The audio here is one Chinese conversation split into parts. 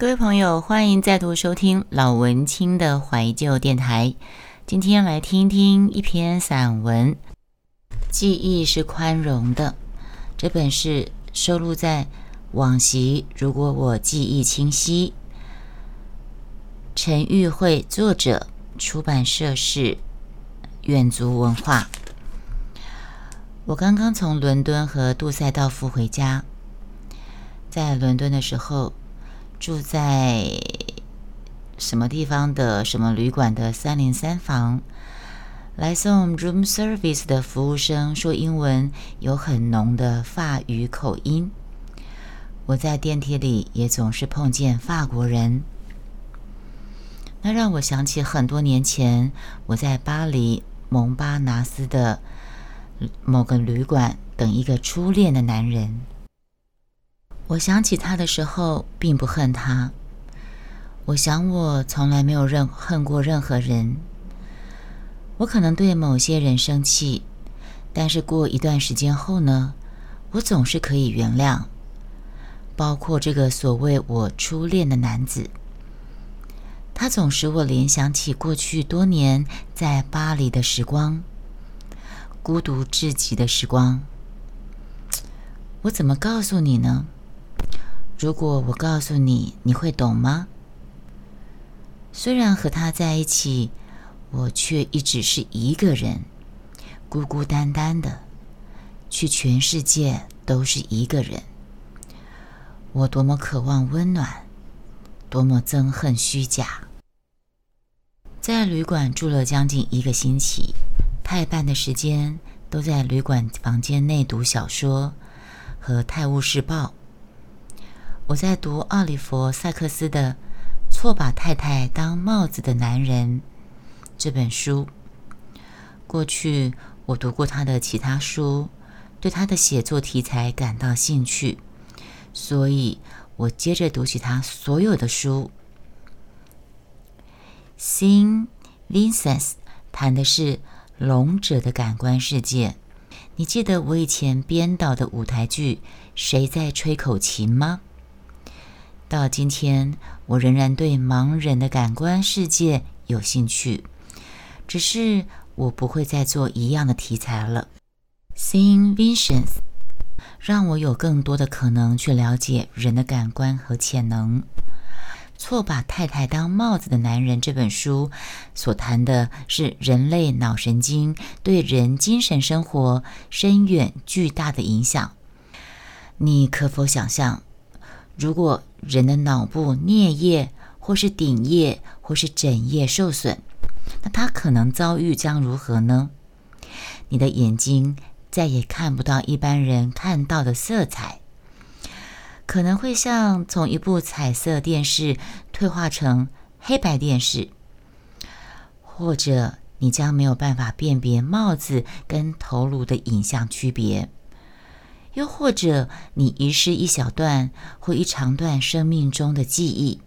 各位朋友，欢迎再度收听老文青的怀旧电台。今天来听听一篇散文，《记忆是宽容的》。这本是收录在《往昔》，如果我记忆清晰。陈玉慧作者，出版社是远足文化。我刚刚从伦敦和杜塞道夫回家，在伦敦的时候。住在什么地方的什么旅馆的三零三房，来送 room service 的服务生说英文有很浓的法语口音。我在电梯里也总是碰见法国人，那让我想起很多年前我在巴黎蒙巴拿斯的某个旅馆等一个初恋的男人。我想起他的时候，并不恨他。我想，我从来没有任恨过任何人。我可能对某些人生气，但是过一段时间后呢，我总是可以原谅。包括这个所谓我初恋的男子，他总使我联想起过去多年在巴黎的时光，孤独至极的时光。我怎么告诉你呢？如果我告诉你，你会懂吗？虽然和他在一起，我却一直是一个人，孤孤单单的，去全世界都是一个人。我多么渴望温暖，多么憎恨虚假。在旅馆住了将近一个星期，太半的时间都在旅馆房间内读小说和《泰晤士报》。我在读奥利弗·萨克斯的《错把太太当帽子的男人》这本书。过去我读过他的其他书，对他的写作题材感到兴趣，所以我接着读起他所有的书。《Sin Vincent》谈的是聋者的感官世界。你记得我以前编导的舞台剧《谁在吹口琴》吗？到今天，我仍然对盲人的感官世界有兴趣，只是我不会再做一样的题材了。Seeing Visions 让我有更多的可能去了解人的感官和潜能。错把太太当帽子的男人这本书所谈的是人类脑神经对人精神生活深远巨大的影响。你可否想象？如果人的脑部颞叶或是顶叶或是枕叶受损，那他可能遭遇将如何呢？你的眼睛再也看不到一般人看到的色彩，可能会像从一部彩色电视退化成黑白电视，或者你将没有办法辨别帽子跟头颅的影像区别。又或者，你遗失一小段或一长段生命中的记忆，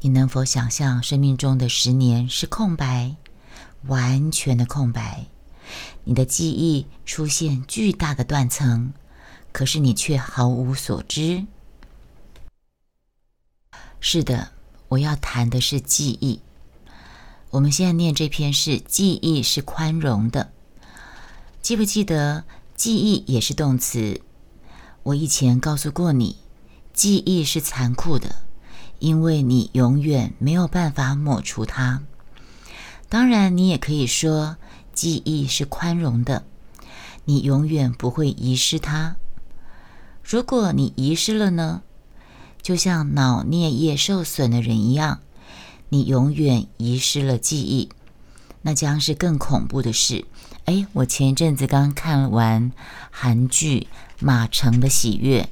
你能否想象生命中的十年是空白，完全的空白？你的记忆出现巨大的断层，可是你却毫无所知。是的，我要谈的是记忆。我们现在念这篇是记忆是宽容的，记不记得？记忆也是动词。我以前告诉过你，记忆是残酷的，因为你永远没有办法抹除它。当然，你也可以说，记忆是宽容的，你永远不会遗失它。如果你遗失了呢？就像脑颞叶受损的人一样，你永远遗失了记忆，那将是更恐怖的事。哎，我前一阵子刚看完韩剧《马城的喜悦》，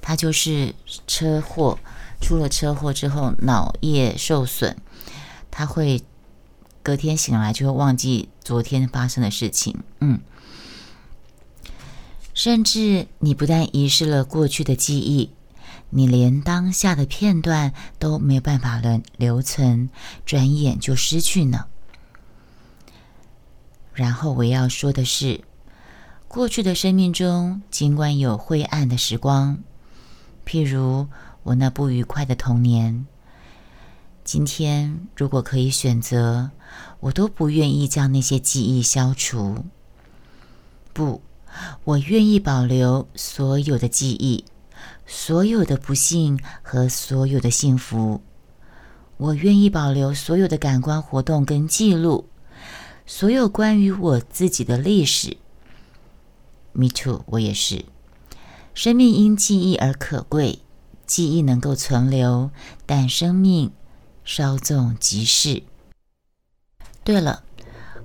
他就是车祸，出了车祸之后脑叶受损，他会隔天醒来就会忘记昨天发生的事情。嗯，甚至你不但遗失了过去的记忆，你连当下的片段都没有办法留留存，转眼就失去呢。然后我要说的是，过去的生命中，尽管有灰暗的时光，譬如我那不愉快的童年。今天如果可以选择，我都不愿意将那些记忆消除。不，我愿意保留所有的记忆，所有的不幸和所有的幸福。我愿意保留所有的感官活动跟记录，所有关于我自己的历史。Me too，我也是。生命因记忆而可贵，记忆能够存留，但生命稍纵即逝。对了，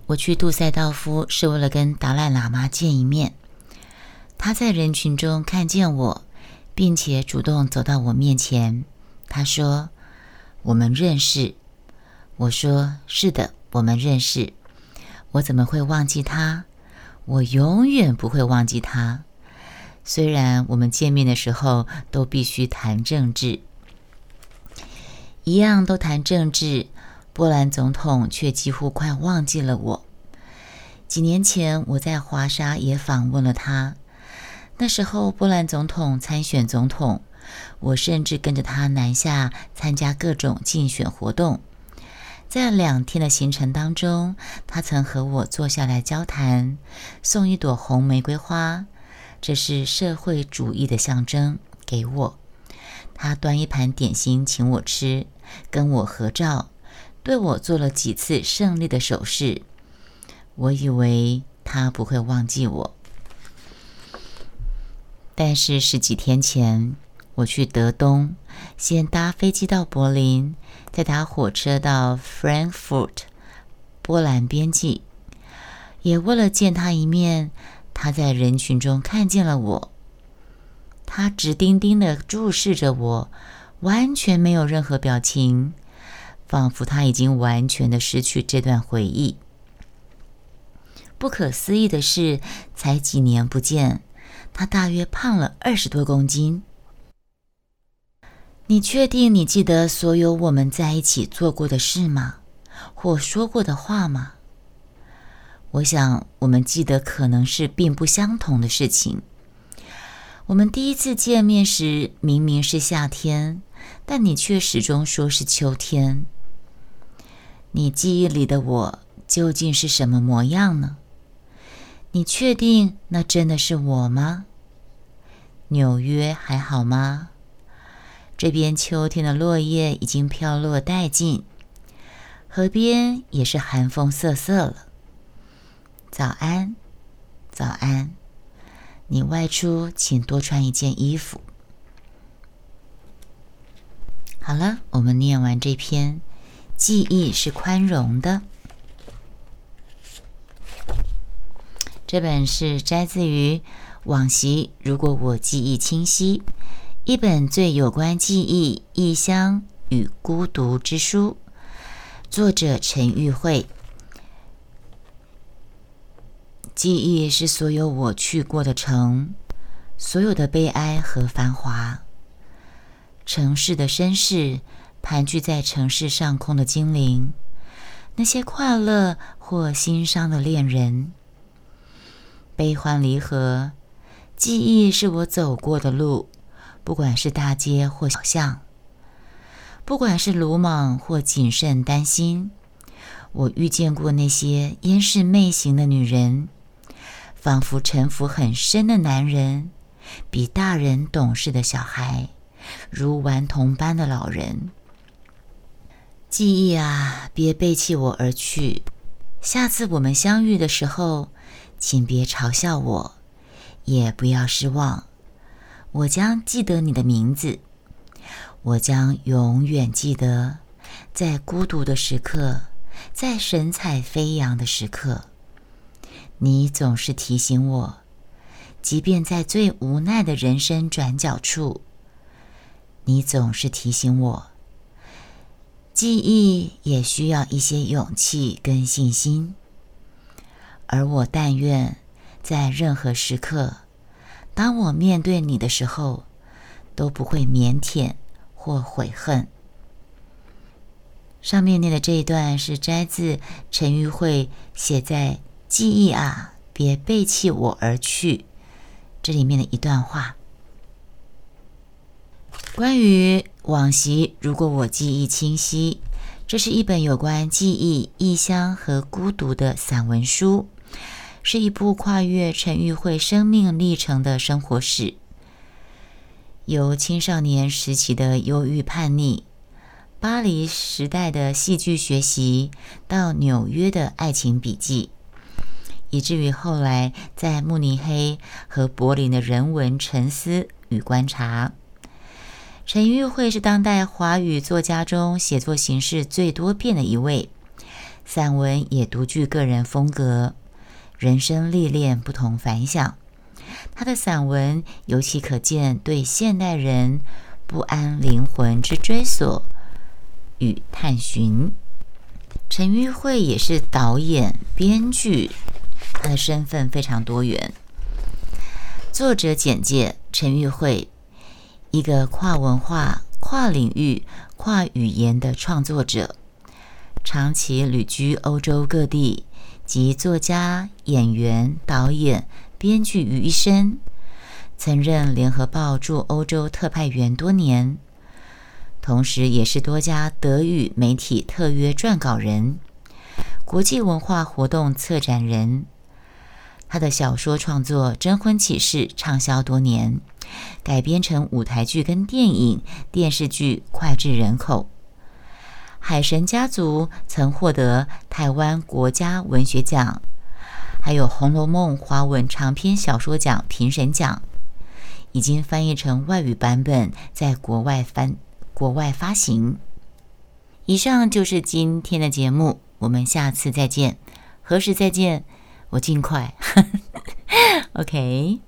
我去杜塞道夫是为了跟达赖喇嘛见一面。他在人群中看见我，并且主动走到我面前。他说：“我们认识。”我说：“是的，我们认识。”我怎么会忘记他？我永远不会忘记他。虽然我们见面的时候都必须谈政治，一样都谈政治，波兰总统却几乎快忘记了我。几年前我在华沙也访问了他，那时候波兰总统参选总统，我甚至跟着他南下参加各种竞选活动。在两天的行程当中，他曾和我坐下来交谈，送一朵红玫瑰花。这是社会主义的象征。给我，他端一盘点心请我吃，跟我合照，对我做了几次胜利的手势。我以为他不会忘记我，但是十几天前我去德东，先搭飞机到柏林，再搭火车到 Frankfurt，波兰边境，也为了见他一面。他在人群中看见了我，他直盯盯的注视着我，完全没有任何表情，仿佛他已经完全的失去这段回忆。不可思议的是，才几年不见，他大约胖了二十多公斤。你确定你记得所有我们在一起做过的事吗？或说过的话吗？我想，我们记得可能是并不相同的事情。我们第一次见面时，明明是夏天，但你却始终说是秋天。你记忆里的我究竟是什么模样呢？你确定那真的是我吗？纽约还好吗？这边秋天的落叶已经飘落殆尽，河边也是寒风瑟瑟了。早安，早安。你外出请多穿一件衣服。好了，我们念完这篇。记忆是宽容的。这本是摘自于《往昔如果我记忆清晰》，一本最有关记忆、异乡与孤独之书。作者陈玉慧。记忆是所有我去过的城，所有的悲哀和繁华。城市的绅士，盘踞在城市上空的精灵，那些快乐或心伤的恋人，悲欢离合。记忆是我走过的路，不管是大街或小巷，不管是鲁莽或谨慎担心，我遇见过那些烟视媚行的女人。仿佛城府很深的男人，比大人懂事的小孩，如顽童般的老人。记忆啊，别背弃我而去。下次我们相遇的时候，请别嘲笑我，也不要失望。我将记得你的名字，我将永远记得，在孤独的时刻，在神采飞扬的时刻。你总是提醒我，即便在最无奈的人生转角处，你总是提醒我，记忆也需要一些勇气跟信心。而我但愿在任何时刻，当我面对你的时候，都不会腼腆或悔恨。上面念的这一段是摘自陈玉慧写在。记忆啊，别背弃我而去。这里面的一段话。关于往昔，如果我记忆清晰，这是一本有关记忆、异乡和孤独的散文书，是一部跨越陈玉慧生命历程的生活史，由青少年时期的忧郁叛逆。巴黎时代的戏剧学习，到纽约的爱情笔记，以至于后来在慕尼黑和柏林的人文沉思与观察。陈玉慧是当代华语作家中写作形式最多变的一位，散文也独具个人风格，人生历练不同凡响。他的散文尤其可见对现代人不安灵魂之追索。与探寻，陈玉慧也是导演、编剧，他的身份非常多元。作者简介：陈玉慧，一个跨文化、跨领域、跨语言的创作者，长期旅居欧洲各地，集作家、演员、导演、编剧于一身，曾任联合报驻欧洲特派员多年。同时，也是多家德语媒体特约撰稿人、国际文化活动策展人。他的小说创作《征婚启事》畅销多年，改编成舞台剧跟电影、电视剧脍炙人口。《海神家族》曾获得台湾国家文学奖，还有《红楼梦》华文长篇小说奖评审奖，已经翻译成外语版本，在国外翻。国外发行。以上就是今天的节目，我们下次再见。何时再见？我尽快。OK。